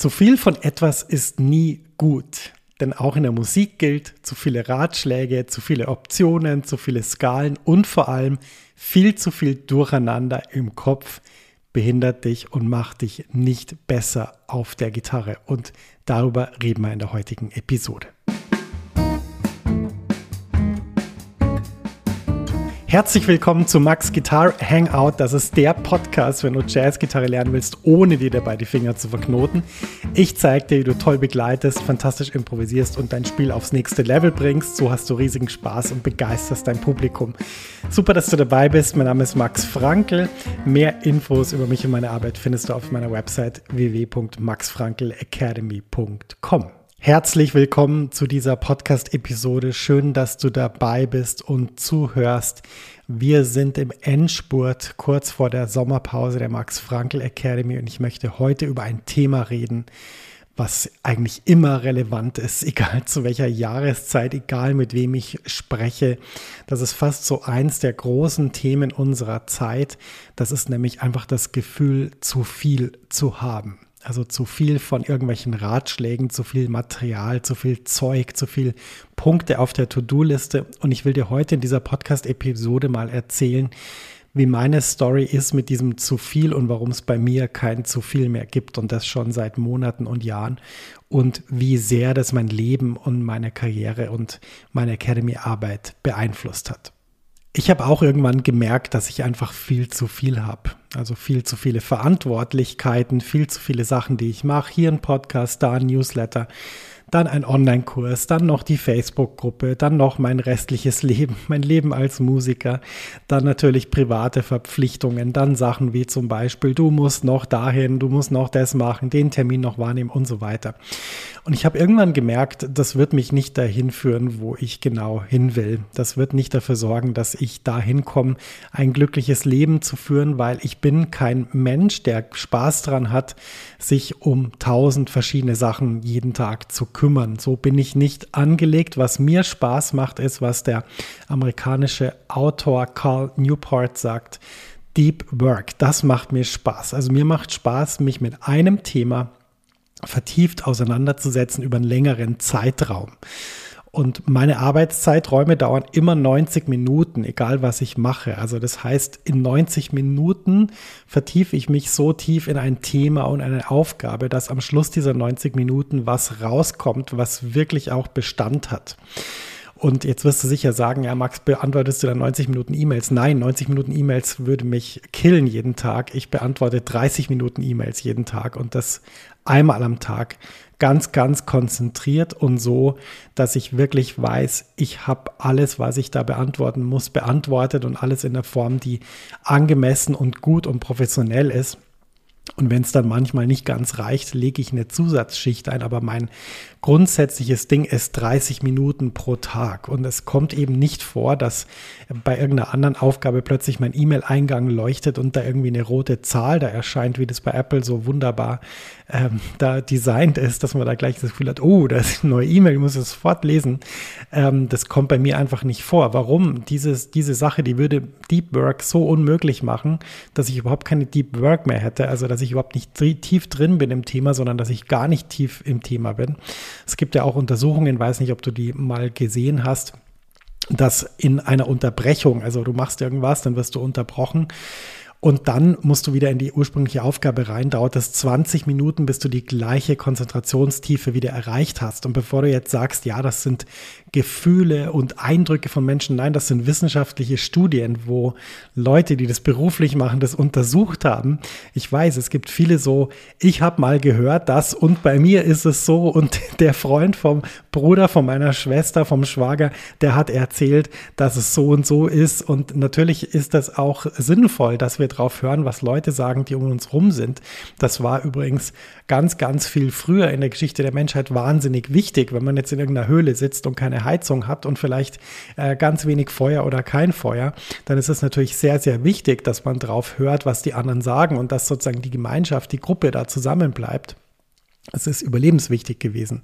Zu viel von etwas ist nie gut. Denn auch in der Musik gilt, zu viele Ratschläge, zu viele Optionen, zu viele Skalen und vor allem viel zu viel Durcheinander im Kopf behindert dich und macht dich nicht besser auf der Gitarre. Und darüber reden wir in der heutigen Episode. Herzlich willkommen zu Max Guitar Hangout. Das ist der Podcast, wenn du Jazzgitarre lernen willst, ohne dir dabei die Finger zu verknoten. Ich zeige dir, wie du toll begleitest, fantastisch improvisierst und dein Spiel aufs nächste Level bringst. So hast du riesigen Spaß und begeisterst dein Publikum. Super, dass du dabei bist. Mein Name ist Max Frankel. Mehr Infos über mich und meine Arbeit findest du auf meiner Website www.maxfrankelacademy.com. Herzlich willkommen zu dieser Podcast-Episode. Schön, dass du dabei bist und zuhörst. Wir sind im Endspurt kurz vor der Sommerpause der Max Frankl Academy und ich möchte heute über ein Thema reden, was eigentlich immer relevant ist, egal zu welcher Jahreszeit, egal mit wem ich spreche. Das ist fast so eins der großen Themen unserer Zeit. Das ist nämlich einfach das Gefühl, zu viel zu haben. Also zu viel von irgendwelchen Ratschlägen, zu viel Material, zu viel Zeug, zu viel Punkte auf der To-Do-Liste. Und ich will dir heute in dieser Podcast-Episode mal erzählen, wie meine Story ist mit diesem zu viel und warum es bei mir kein zu viel mehr gibt und das schon seit Monaten und Jahren und wie sehr das mein Leben und meine Karriere und meine Academy-Arbeit beeinflusst hat. Ich habe auch irgendwann gemerkt, dass ich einfach viel zu viel habe. Also viel zu viele Verantwortlichkeiten, viel zu viele Sachen, die ich mache. Hier ein Podcast, da ein Newsletter dann ein Online-Kurs, dann noch die Facebook-Gruppe, dann noch mein restliches Leben, mein Leben als Musiker, dann natürlich private Verpflichtungen, dann Sachen wie zum Beispiel, du musst noch dahin, du musst noch das machen, den Termin noch wahrnehmen und so weiter. Und ich habe irgendwann gemerkt, das wird mich nicht dahin führen, wo ich genau hin will. Das wird nicht dafür sorgen, dass ich dahin komme, ein glückliches Leben zu führen, weil ich bin kein Mensch, der Spaß daran hat, sich um tausend verschiedene Sachen jeden Tag zu kümmern kümmern. So bin ich nicht angelegt. Was mir Spaß macht, ist, was der amerikanische Autor Carl Newport sagt. Deep Work, das macht mir Spaß. Also mir macht Spaß, mich mit einem Thema vertieft auseinanderzusetzen über einen längeren Zeitraum. Und meine Arbeitszeiträume dauern immer 90 Minuten, egal was ich mache. Also das heißt, in 90 Minuten vertiefe ich mich so tief in ein Thema und eine Aufgabe, dass am Schluss dieser 90 Minuten was rauskommt, was wirklich auch Bestand hat. Und jetzt wirst du sicher sagen, ja, Max, beantwortest du dann 90 Minuten E-Mails? Nein, 90 Minuten E-Mails würde mich killen jeden Tag. Ich beantworte 30 Minuten E-Mails jeden Tag und das einmal am Tag ganz, ganz konzentriert und so, dass ich wirklich weiß, ich habe alles, was ich da beantworten muss, beantwortet und alles in der Form, die angemessen und gut und professionell ist. Und wenn es dann manchmal nicht ganz reicht, lege ich eine Zusatzschicht ein. Aber mein grundsätzliches Ding ist 30 Minuten pro Tag. Und es kommt eben nicht vor, dass bei irgendeiner anderen Aufgabe plötzlich mein E-Mail-Eingang leuchtet und da irgendwie eine rote Zahl da erscheint, wie das bei Apple so wunderbar ähm, da designt ist, dass man da gleich das Gefühl hat, oh, da ist eine neue E-Mail, ich muss es sofort lesen. Ähm, das kommt bei mir einfach nicht vor. Warum? Dieses, diese Sache, die würde Deep Work so unmöglich machen, dass ich überhaupt keine Deep Work mehr hätte. Also, dass ich überhaupt nicht tief drin bin im Thema, sondern dass ich gar nicht tief im Thema bin. Es gibt ja auch Untersuchungen, weiß nicht, ob du die mal gesehen hast, dass in einer Unterbrechung, also du machst irgendwas, dann wirst du unterbrochen und dann musst du wieder in die ursprüngliche Aufgabe rein. Dauert es 20 Minuten, bis du die gleiche Konzentrationstiefe wieder erreicht hast. Und bevor du jetzt sagst, ja, das sind Gefühle und Eindrücke von Menschen, nein, das sind wissenschaftliche Studien, wo Leute, die das beruflich machen, das untersucht haben. Ich weiß, es gibt viele so, ich habe mal gehört das und bei mir ist es so und der Freund vom Bruder, von meiner Schwester, vom Schwager, der hat erzählt, dass es so und so ist. Und natürlich ist das auch sinnvoll, dass wir drauf hören, was Leute sagen, die um uns rum sind. Das war übrigens ganz, ganz viel früher in der Geschichte der Menschheit wahnsinnig wichtig, wenn man jetzt in irgendeiner Höhle sitzt und keine Heizung hat und vielleicht äh, ganz wenig Feuer oder kein Feuer, dann ist es natürlich sehr, sehr wichtig, dass man drauf hört, was die anderen sagen und dass sozusagen die Gemeinschaft, die Gruppe da zusammenbleibt. Es ist überlebenswichtig gewesen.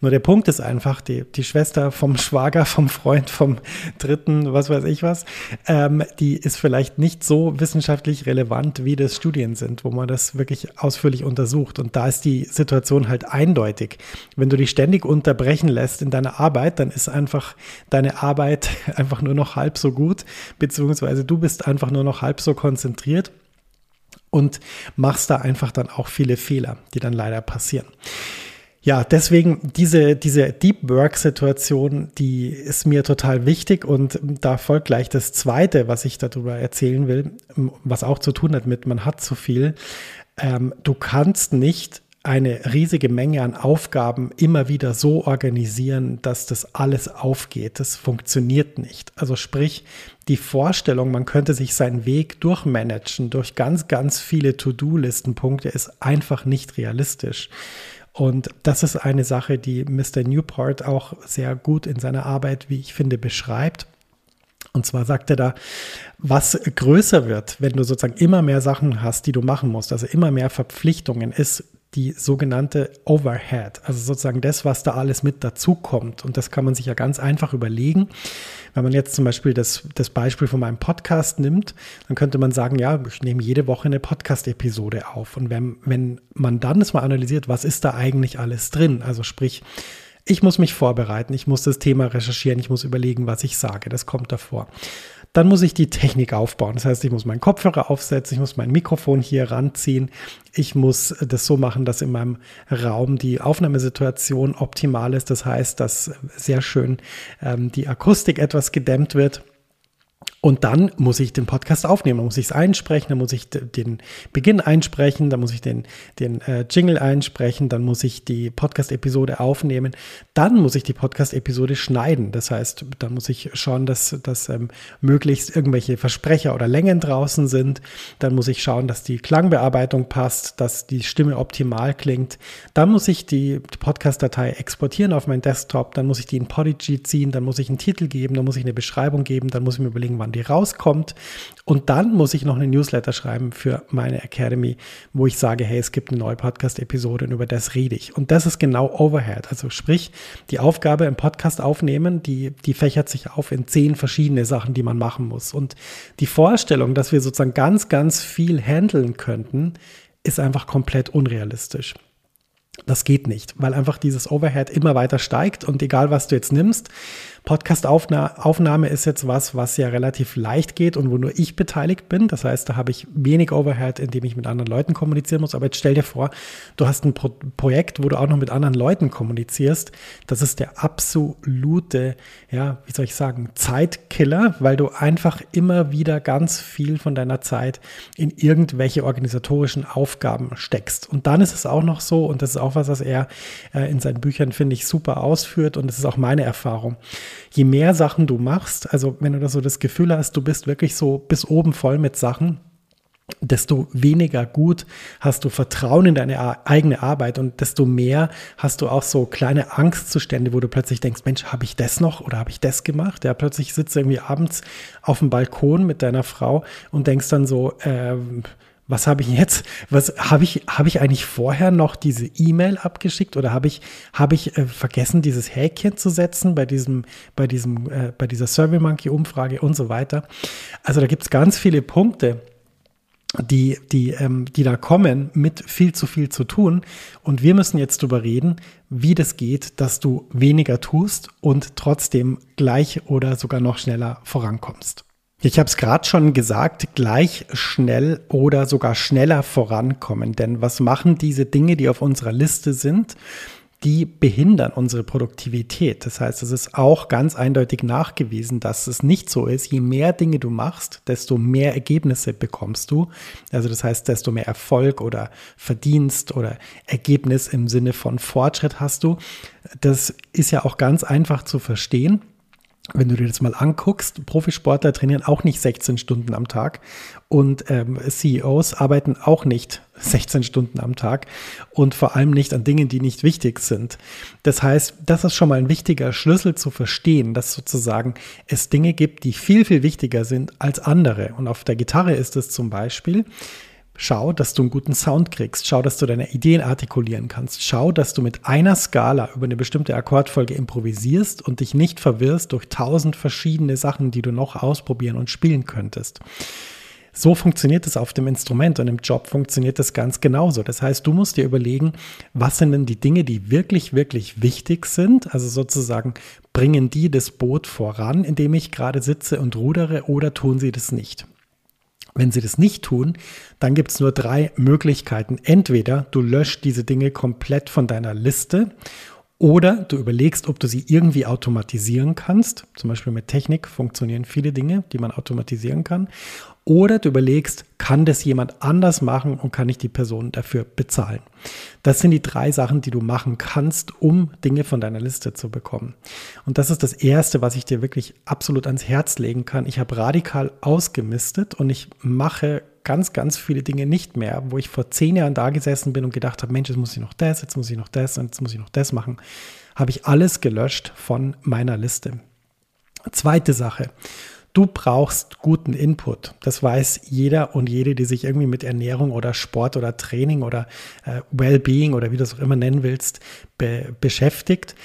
Nur der Punkt ist einfach, die, die Schwester vom Schwager, vom Freund, vom Dritten, was weiß ich was, ähm, die ist vielleicht nicht so wissenschaftlich relevant, wie das Studien sind, wo man das wirklich ausführlich untersucht. Und da ist die Situation halt eindeutig. Wenn du dich ständig unterbrechen lässt in deiner Arbeit, dann ist einfach deine Arbeit einfach nur noch halb so gut, beziehungsweise du bist einfach nur noch halb so konzentriert und machst da einfach dann auch viele Fehler, die dann leider passieren. Ja, deswegen diese, diese Deep Work-Situation, die ist mir total wichtig und da folgt gleich das Zweite, was ich darüber erzählen will, was auch zu tun hat mit, man hat zu viel. Ähm, du kannst nicht eine riesige Menge an Aufgaben immer wieder so organisieren, dass das alles aufgeht. Das funktioniert nicht. Also sprich, die Vorstellung, man könnte sich seinen Weg durchmanagen durch ganz, ganz viele To-Do-Listenpunkte, ist einfach nicht realistisch. Und das ist eine Sache, die Mr. Newport auch sehr gut in seiner Arbeit, wie ich finde, beschreibt. Und zwar sagt er da, was größer wird, wenn du sozusagen immer mehr Sachen hast, die du machen musst, also immer mehr Verpflichtungen, ist die sogenannte Overhead, also sozusagen das, was da alles mit dazukommt. Und das kann man sich ja ganz einfach überlegen. Wenn man jetzt zum Beispiel das, das Beispiel von meinem Podcast nimmt, dann könnte man sagen, ja, ich nehme jede Woche eine Podcast-Episode auf. Und wenn, wenn man dann das mal analysiert, was ist da eigentlich alles drin? Also sprich, ich muss mich vorbereiten, ich muss das Thema recherchieren, ich muss überlegen, was ich sage. Das kommt davor. Dann muss ich die Technik aufbauen. Das heißt, ich muss meinen Kopfhörer aufsetzen, ich muss mein Mikrofon hier ranziehen, ich muss das so machen, dass in meinem Raum die Aufnahmesituation optimal ist. Das heißt, dass sehr schön ähm, die Akustik etwas gedämmt wird. Und dann muss ich den Podcast aufnehmen, dann muss ich es einsprechen, dann muss ich den Beginn einsprechen, dann muss ich den, den äh, Jingle einsprechen, dann muss ich die Podcast-Episode aufnehmen, dann muss ich die Podcast-Episode schneiden. Das heißt, dann muss ich schauen, dass, dass ähm, möglichst irgendwelche Versprecher oder Längen draußen sind. Dann muss ich schauen, dass die Klangbearbeitung passt, dass die Stimme optimal klingt. Dann muss ich die, die Podcast-Datei exportieren auf meinen Desktop, dann muss ich die in Podigy ziehen, dann muss ich einen Titel geben, dann muss ich eine Beschreibung geben, dann muss ich mir überlegen, wann die rauskommt. Und dann muss ich noch eine Newsletter schreiben für meine Academy, wo ich sage, hey, es gibt eine neue Podcast-Episode und über das rede ich. Und das ist genau Overhead. Also sprich, die Aufgabe im Podcast aufnehmen, die, die fächert sich auf in zehn verschiedene Sachen, die man machen muss. Und die Vorstellung, dass wir sozusagen ganz, ganz viel handeln könnten, ist einfach komplett unrealistisch. Das geht nicht, weil einfach dieses Overhead immer weiter steigt und egal was du jetzt nimmst, Podcast-Aufnahme ist jetzt was, was ja relativ leicht geht und wo nur ich beteiligt bin. Das heißt, da habe ich wenig Overhead, indem ich mit anderen Leuten kommunizieren muss. Aber jetzt stell dir vor, du hast ein Pro Projekt, wo du auch noch mit anderen Leuten kommunizierst. Das ist der absolute, ja, wie soll ich sagen, Zeitkiller, weil du einfach immer wieder ganz viel von deiner Zeit in irgendwelche organisatorischen Aufgaben steckst. Und dann ist es auch noch so, und das ist auch was, was er äh, in seinen Büchern, finde ich, super ausführt. Und das ist auch meine Erfahrung je mehr Sachen du machst, also wenn du da so das Gefühl hast, du bist wirklich so bis oben voll mit Sachen, desto weniger gut hast du Vertrauen in deine eigene Arbeit und desto mehr hast du auch so kleine Angstzustände, wo du plötzlich denkst, Mensch, habe ich das noch oder habe ich das gemacht? Ja, plötzlich sitzt du irgendwie abends auf dem Balkon mit deiner Frau und denkst dann so, äh, was habe ich jetzt, was habe ich, habe ich eigentlich vorher noch diese E-Mail abgeschickt oder habe ich, habe ich äh, vergessen, dieses Häkchen zu setzen bei diesem, bei diesem, äh, bei dieser SurveyMonkey-Umfrage und so weiter. Also da gibt es ganz viele Punkte, die, die, ähm, die da kommen, mit viel zu viel zu tun. Und wir müssen jetzt darüber reden, wie das geht, dass du weniger tust und trotzdem gleich oder sogar noch schneller vorankommst. Ich habe es gerade schon gesagt, gleich schnell oder sogar schneller vorankommen. Denn was machen diese Dinge, die auf unserer Liste sind? Die behindern unsere Produktivität. Das heißt, es ist auch ganz eindeutig nachgewiesen, dass es nicht so ist. Je mehr Dinge du machst, desto mehr Ergebnisse bekommst du. Also das heißt, desto mehr Erfolg oder Verdienst oder Ergebnis im Sinne von Fortschritt hast du. Das ist ja auch ganz einfach zu verstehen wenn du dir das mal anguckst, Profisportler trainieren auch nicht 16 Stunden am Tag und ähm, CEOs arbeiten auch nicht 16 Stunden am Tag und vor allem nicht an Dingen, die nicht wichtig sind. Das heißt, das ist schon mal ein wichtiger Schlüssel zu verstehen, dass sozusagen es Dinge gibt, die viel, viel wichtiger sind als andere. Und auf der Gitarre ist es zum Beispiel, Schau, dass du einen guten Sound kriegst. Schau, dass du deine Ideen artikulieren kannst. Schau, dass du mit einer Skala über eine bestimmte Akkordfolge improvisierst und dich nicht verwirrst durch tausend verschiedene Sachen, die du noch ausprobieren und spielen könntest. So funktioniert es auf dem Instrument und im Job funktioniert es ganz genauso. Das heißt, du musst dir überlegen, was sind denn die Dinge, die wirklich, wirklich wichtig sind? Also sozusagen, bringen die das Boot voran, in dem ich gerade sitze und rudere oder tun sie das nicht? Wenn sie das nicht tun, dann gibt es nur drei Möglichkeiten. Entweder du löscht diese Dinge komplett von deiner Liste oder du überlegst, ob du sie irgendwie automatisieren kannst. Zum Beispiel mit Technik funktionieren viele Dinge, die man automatisieren kann. Oder du überlegst, kann das jemand anders machen und kann ich die Person dafür bezahlen? Das sind die drei Sachen, die du machen kannst, um Dinge von deiner Liste zu bekommen. Und das ist das Erste, was ich dir wirklich absolut ans Herz legen kann. Ich habe radikal ausgemistet und ich mache ganz, ganz viele Dinge nicht mehr, wo ich vor zehn Jahren da gesessen bin und gedacht habe, Mensch, jetzt muss ich noch das, jetzt muss ich noch das und jetzt muss ich noch das machen, habe ich alles gelöscht von meiner Liste. Zweite Sache. Du brauchst guten Input. Das weiß jeder und jede, die sich irgendwie mit Ernährung oder Sport oder Training oder äh, Wellbeing oder wie du es auch immer nennen willst, be beschäftigt.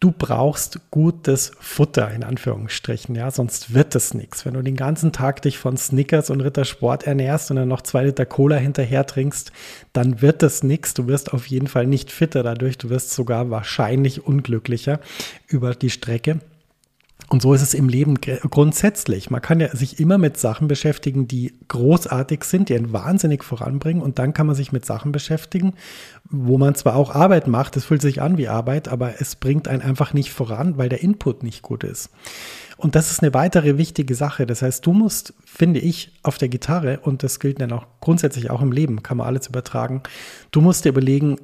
Du brauchst gutes Futter in Anführungsstrichen, ja, sonst wird es nichts. Wenn du den ganzen Tag dich von Snickers und Rittersport ernährst und dann noch zwei Liter Cola hinterher trinkst, dann wird es nichts. Du wirst auf jeden Fall nicht fitter dadurch. Du wirst sogar wahrscheinlich unglücklicher über die Strecke. Und so ist es im Leben grundsätzlich. Man kann ja sich immer mit Sachen beschäftigen, die großartig sind, die einen wahnsinnig voranbringen. Und dann kann man sich mit Sachen beschäftigen, wo man zwar auch Arbeit macht, es fühlt sich an wie Arbeit, aber es bringt einen einfach nicht voran, weil der Input nicht gut ist. Und das ist eine weitere wichtige Sache. Das heißt, du musst, finde ich, auf der Gitarre, und das gilt dann auch grundsätzlich auch im Leben, kann man alles übertragen, du musst dir überlegen,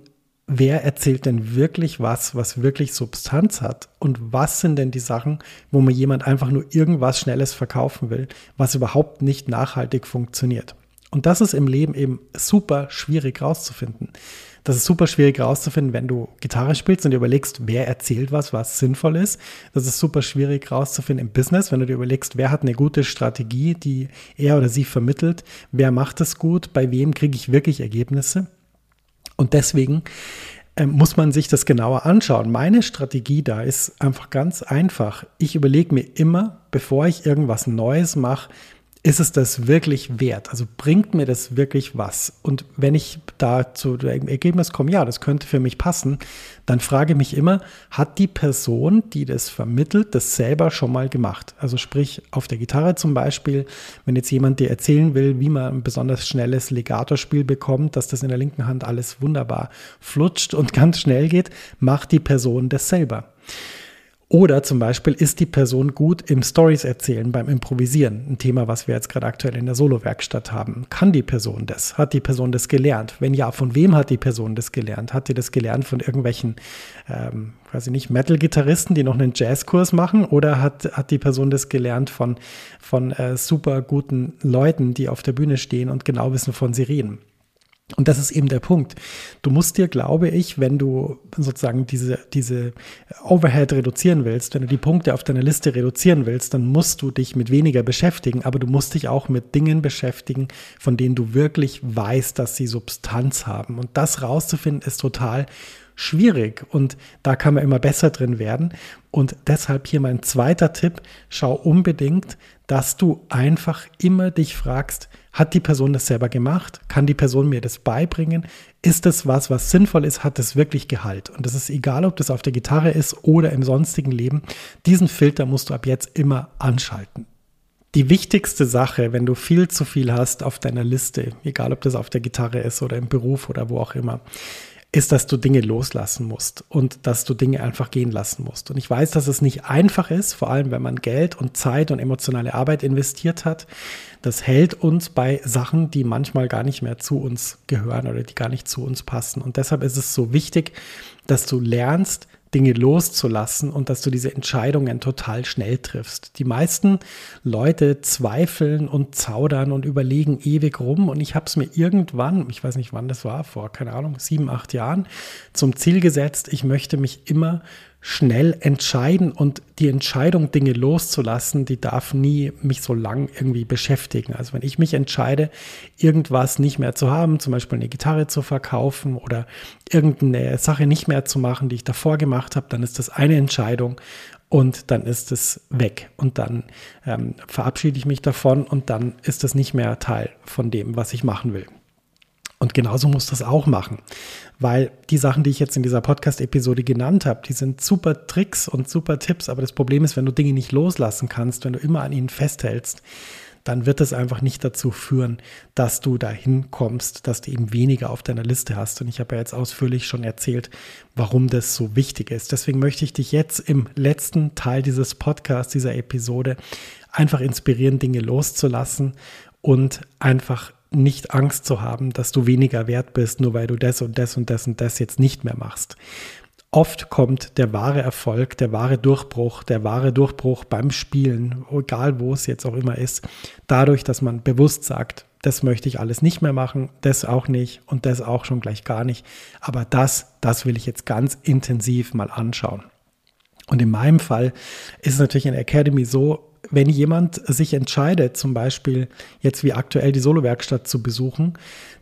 wer erzählt denn wirklich was, was wirklich Substanz hat? Und was sind denn die Sachen, wo mir jemand einfach nur irgendwas Schnelles verkaufen will, was überhaupt nicht nachhaltig funktioniert? Und das ist im Leben eben super schwierig rauszufinden. Das ist super schwierig rauszufinden, wenn du Gitarre spielst und dir überlegst, wer erzählt was, was sinnvoll ist. Das ist super schwierig rauszufinden im Business, wenn du dir überlegst, wer hat eine gute Strategie, die er oder sie vermittelt, wer macht es gut, bei wem kriege ich wirklich Ergebnisse. Und deswegen ähm, muss man sich das genauer anschauen. Meine Strategie da ist einfach ganz einfach. Ich überlege mir immer, bevor ich irgendwas Neues mache, ist es das wirklich wert? Also bringt mir das wirklich was? Und wenn ich da zu dem Ergebnis komme, ja, das könnte für mich passen, dann frage mich immer, hat die Person, die das vermittelt, das selber schon mal gemacht? Also sprich, auf der Gitarre zum Beispiel, wenn jetzt jemand dir erzählen will, wie man ein besonders schnelles Legato-Spiel bekommt, dass das in der linken Hand alles wunderbar flutscht und ganz schnell geht, macht die Person das selber. Oder zum Beispiel ist die Person gut im Stories erzählen, beim Improvisieren. Ein Thema, was wir jetzt gerade aktuell in der Solo-Werkstatt haben. Kann die Person das? Hat die Person das gelernt? Wenn ja, von wem hat die Person das gelernt? Hat die das gelernt von irgendwelchen, ähm, weiß ich nicht, Metal-Gitarristen, die noch einen Jazzkurs machen? Oder hat, hat die Person das gelernt von, von äh, super guten Leuten, die auf der Bühne stehen und genau wissen, von sie reden? Und das ist eben der Punkt. Du musst dir, glaube ich, wenn du sozusagen diese, diese Overhead reduzieren willst, wenn du die Punkte auf deiner Liste reduzieren willst, dann musst du dich mit weniger beschäftigen, aber du musst dich auch mit Dingen beschäftigen, von denen du wirklich weißt, dass sie Substanz haben. Und das rauszufinden ist total schwierig und da kann man immer besser drin werden. Und deshalb hier mein zweiter Tipp, schau unbedingt, dass du einfach immer dich fragst, hat die Person das selber gemacht? Kann die Person mir das beibringen? Ist das was, was sinnvoll ist? Hat das wirklich Gehalt? Und das ist egal, ob das auf der Gitarre ist oder im sonstigen Leben. Diesen Filter musst du ab jetzt immer anschalten. Die wichtigste Sache, wenn du viel zu viel hast auf deiner Liste, egal ob das auf der Gitarre ist oder im Beruf oder wo auch immer, ist, dass du Dinge loslassen musst und dass du Dinge einfach gehen lassen musst. Und ich weiß, dass es nicht einfach ist, vor allem wenn man Geld und Zeit und emotionale Arbeit investiert hat. Das hält uns bei Sachen, die manchmal gar nicht mehr zu uns gehören oder die gar nicht zu uns passen. Und deshalb ist es so wichtig, dass du lernst, Dinge loszulassen und dass du diese Entscheidungen total schnell triffst. Die meisten Leute zweifeln und zaudern und überlegen ewig rum und ich habe es mir irgendwann, ich weiß nicht wann das war, vor keine Ahnung, sieben, acht Jahren, zum Ziel gesetzt, ich möchte mich immer schnell entscheiden und die Entscheidung, Dinge loszulassen, die darf nie mich so lang irgendwie beschäftigen. Also wenn ich mich entscheide, irgendwas nicht mehr zu haben, zum Beispiel eine Gitarre zu verkaufen oder irgendeine Sache nicht mehr zu machen, die ich davor gemacht habe, dann ist das eine Entscheidung und dann ist es weg und dann ähm, verabschiede ich mich davon und dann ist das nicht mehr Teil von dem, was ich machen will. Und genauso muss das auch machen, weil die Sachen, die ich jetzt in dieser Podcast-Episode genannt habe, die sind super Tricks und super Tipps, aber das Problem ist, wenn du Dinge nicht loslassen kannst, wenn du immer an ihnen festhältst, dann wird es einfach nicht dazu führen, dass du dahin kommst, dass du eben weniger auf deiner Liste hast. Und ich habe ja jetzt ausführlich schon erzählt, warum das so wichtig ist. Deswegen möchte ich dich jetzt im letzten Teil dieses Podcasts, dieser Episode, einfach inspirieren, Dinge loszulassen und einfach nicht Angst zu haben, dass du weniger wert bist, nur weil du das und das und das und das jetzt nicht mehr machst. Oft kommt der wahre Erfolg, der wahre Durchbruch, der wahre Durchbruch beim Spielen, egal wo es jetzt auch immer ist, dadurch, dass man bewusst sagt, das möchte ich alles nicht mehr machen, das auch nicht und das auch schon gleich gar nicht. Aber das, das will ich jetzt ganz intensiv mal anschauen. Und in meinem Fall ist es natürlich in der Academy so, wenn jemand sich entscheidet, zum Beispiel jetzt wie aktuell die Solo-Werkstatt zu besuchen,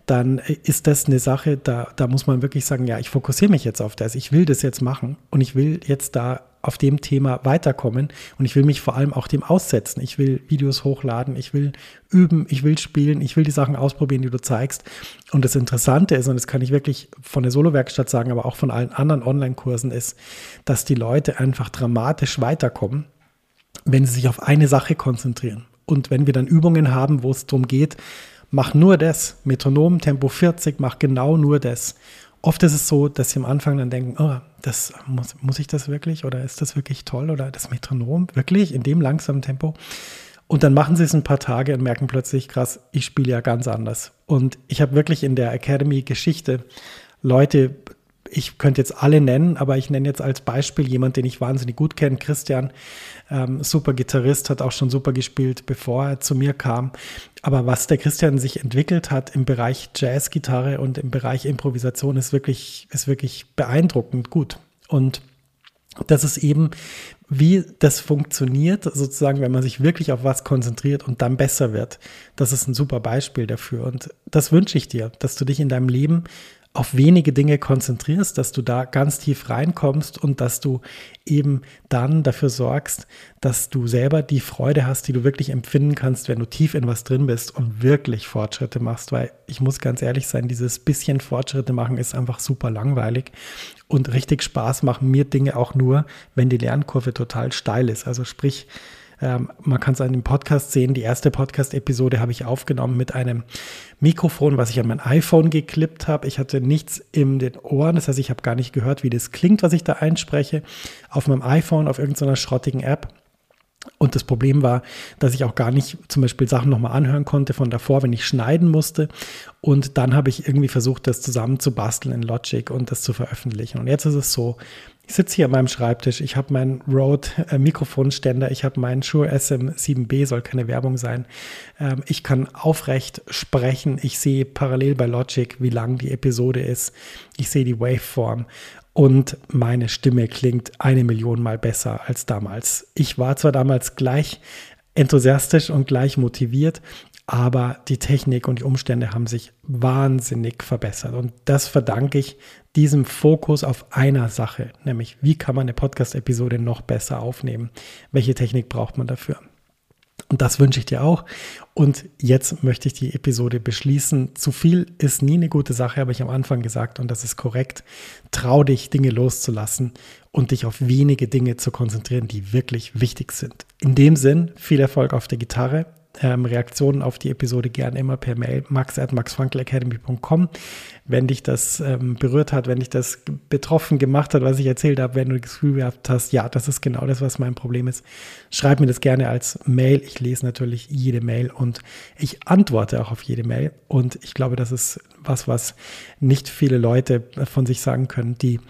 dann ist das eine Sache, da, da muss man wirklich sagen, ja, ich fokussiere mich jetzt auf das, ich will das jetzt machen und ich will jetzt da auf dem Thema weiterkommen und ich will mich vor allem auch dem aussetzen. Ich will Videos hochladen, ich will üben, ich will spielen, ich will die Sachen ausprobieren, die du zeigst. Und das Interessante ist, und das kann ich wirklich von der Solo-Werkstatt sagen, aber auch von allen anderen Online-Kursen, ist, dass die Leute einfach dramatisch weiterkommen wenn sie sich auf eine Sache konzentrieren. Und wenn wir dann Übungen haben, wo es darum geht, mach nur das, Metronom, Tempo 40, mach genau nur das. Oft ist es so, dass sie am Anfang dann denken, oh, das muss, muss ich das wirklich oder ist das wirklich toll oder das Metronom wirklich in dem langsamen Tempo? Und dann machen sie es ein paar Tage und merken plötzlich, krass, ich spiele ja ganz anders. Und ich habe wirklich in der Academy Geschichte Leute ich könnte jetzt alle nennen, aber ich nenne jetzt als Beispiel jemand, den ich wahnsinnig gut kenne, Christian, ähm, super Gitarrist, hat auch schon super gespielt, bevor er zu mir kam. Aber was der Christian sich entwickelt hat im Bereich Jazzgitarre und im Bereich Improvisation ist wirklich, ist wirklich beeindruckend gut. Und das ist eben, wie das funktioniert, sozusagen, wenn man sich wirklich auf was konzentriert und dann besser wird. Das ist ein super Beispiel dafür. Und das wünsche ich dir, dass du dich in deinem Leben auf wenige Dinge konzentrierst, dass du da ganz tief reinkommst und dass du eben dann dafür sorgst, dass du selber die Freude hast, die du wirklich empfinden kannst, wenn du tief in was drin bist und wirklich Fortschritte machst. Weil ich muss ganz ehrlich sein, dieses bisschen Fortschritte machen ist einfach super langweilig und richtig Spaß machen mir Dinge auch nur, wenn die Lernkurve total steil ist. Also sprich, ähm, man kann es an dem Podcast sehen. Die erste Podcast-Episode habe ich aufgenommen mit einem Mikrofon, was ich an mein iPhone geklippt habe. Ich hatte nichts in den Ohren, das heißt, ich habe gar nicht gehört, wie das klingt, was ich da einspreche. Auf meinem iPhone, auf irgendeiner schrottigen App. Und das Problem war, dass ich auch gar nicht zum Beispiel Sachen nochmal anhören konnte von davor, wenn ich schneiden musste. Und dann habe ich irgendwie versucht, das zusammenzubasteln in Logic und das zu veröffentlichen. Und jetzt ist es so, ich sitze hier an meinem Schreibtisch, ich habe meinen Rode äh, ich habe meinen Shure SM7B, soll keine Werbung sein. Ähm, ich kann aufrecht sprechen, ich sehe parallel bei Logic, wie lang die Episode ist. Ich sehe die Waveform und meine Stimme klingt eine Million Mal besser als damals. Ich war zwar damals gleich enthusiastisch und gleich motiviert, aber die Technik und die Umstände haben sich wahnsinnig verbessert. Und das verdanke ich diesem Fokus auf einer Sache, nämlich wie kann man eine Podcast-Episode noch besser aufnehmen? Welche Technik braucht man dafür? Und das wünsche ich dir auch. Und jetzt möchte ich die Episode beschließen. Zu viel ist nie eine gute Sache, habe ich am Anfang gesagt und das ist korrekt. Trau dich, Dinge loszulassen und dich auf wenige Dinge zu konzentrieren, die wirklich wichtig sind. In dem Sinn, viel Erfolg auf der Gitarre ähm, Reaktionen auf die Episode gerne immer per Mail max at maxfrankelacademy.com. Wenn dich das ähm, berührt hat, wenn dich das betroffen gemacht hat, was ich erzählt habe, wenn du das Gefühl gehabt hast, ja, das ist genau das, was mein Problem ist, schreib mir das gerne als Mail. Ich lese natürlich jede Mail und ich antworte auch auf jede Mail. Und ich glaube, das ist was, was nicht viele Leute von sich sagen können, die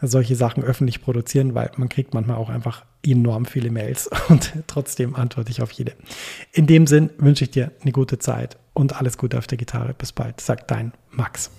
solche Sachen öffentlich produzieren, weil man kriegt manchmal auch einfach enorm viele Mails und trotzdem antworte ich auf jede. In dem Sinn wünsche ich dir eine gute Zeit und alles Gute auf der Gitarre. Bis bald, sagt dein Max.